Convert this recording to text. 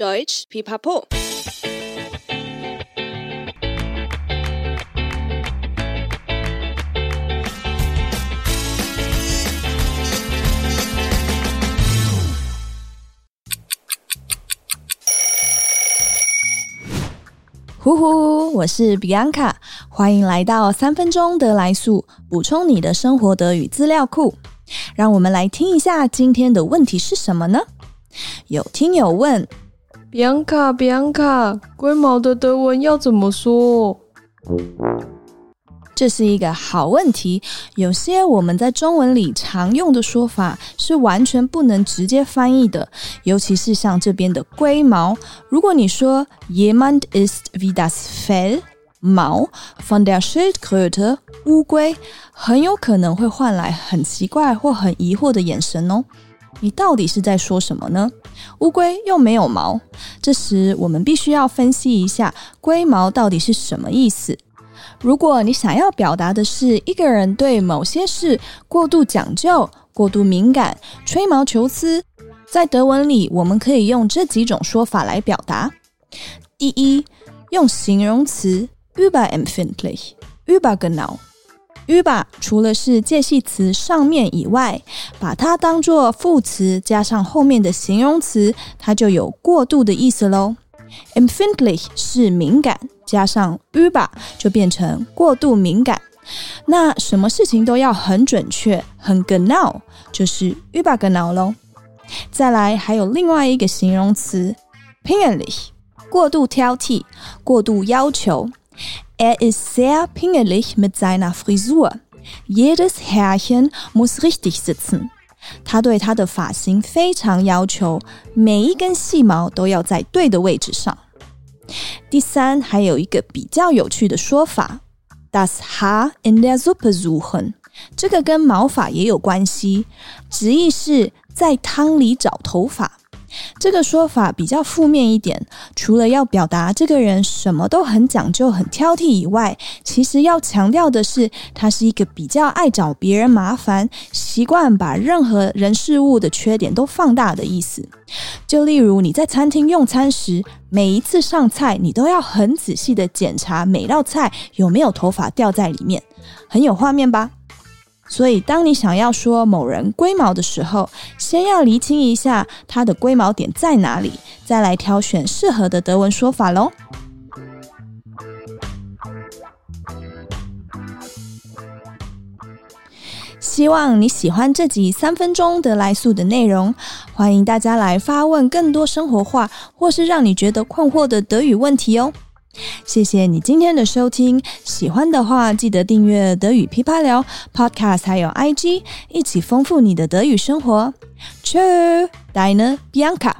Deutsch Pipapo。呼呼，我是 Bianca，欢迎来到三分钟得来速，补充你的生活德语资料库。让我们来听一下今天的问题是什么呢？有听友问：Bianca，Bianca，龟毛的德文要怎么说？这是一个好问题。有些我们在中文里常用的说法是完全不能直接翻译的，尤其是像这边的龟毛。如果你说 Jemand ist wie das Fell 毛 von der Schildkröte 乌龟，很有可能会换来很奇怪或很疑惑的眼神哦。你到底是在说什么呢？乌龟又没有毛。这时我们必须要分析一下龟毛到底是什么意思。如果你想要表达的是一个人对某些事过度讲究、过度敏感、吹毛求疵，在德文里我们可以用这几种说法来表达。第一，用形容词 überempfindlich、übergenau。Über 除了是介系词上面以外，把它当作副词加上后面的形容词，它就有过度的意思喽。empfindlich 是敏感，加上 über 就变成过度敏感。那什么事情都要很准确，很 genau，就是 übergenau 喽。再来还有另外一个形容词 pingelig 过度挑剔，过度要求。Er ist sehr pingelig mit seiner Frisur. Jedes Härchen muss richtig sitzen. 他对他的发型非常要求，每一根细毛都要在对的位置上。第三，还有一个比较有趣的说法，das Haar in der Suppe suchen，这个跟毛发也有关系，直译是在汤里找头发。 这个说法比较负面一点，除了要表达这个人什么都很讲究、很挑剔以外，其实要强调的是，他是一个比较爱找别人麻烦、习惯把任何人事物的缺点都放大的意思。就例如你在餐厅用餐时，每一次上菜，你都要很仔细的检查每道菜有没有头发掉在里面，很有画面吧？所以，当你想要说某人龟毛的时候，先要厘清一下他的龟毛点在哪里，再来挑选适合的德文说法喽。希望你喜欢这集三分钟德来速的内容，欢迎大家来发问更多生活化或是让你觉得困惑的德语问题哦。谢谢你今天的收听，喜欢的话记得订阅德语噼啪聊 Podcast，还有 IG，一起丰富你的德语生活。True Diner Bianca。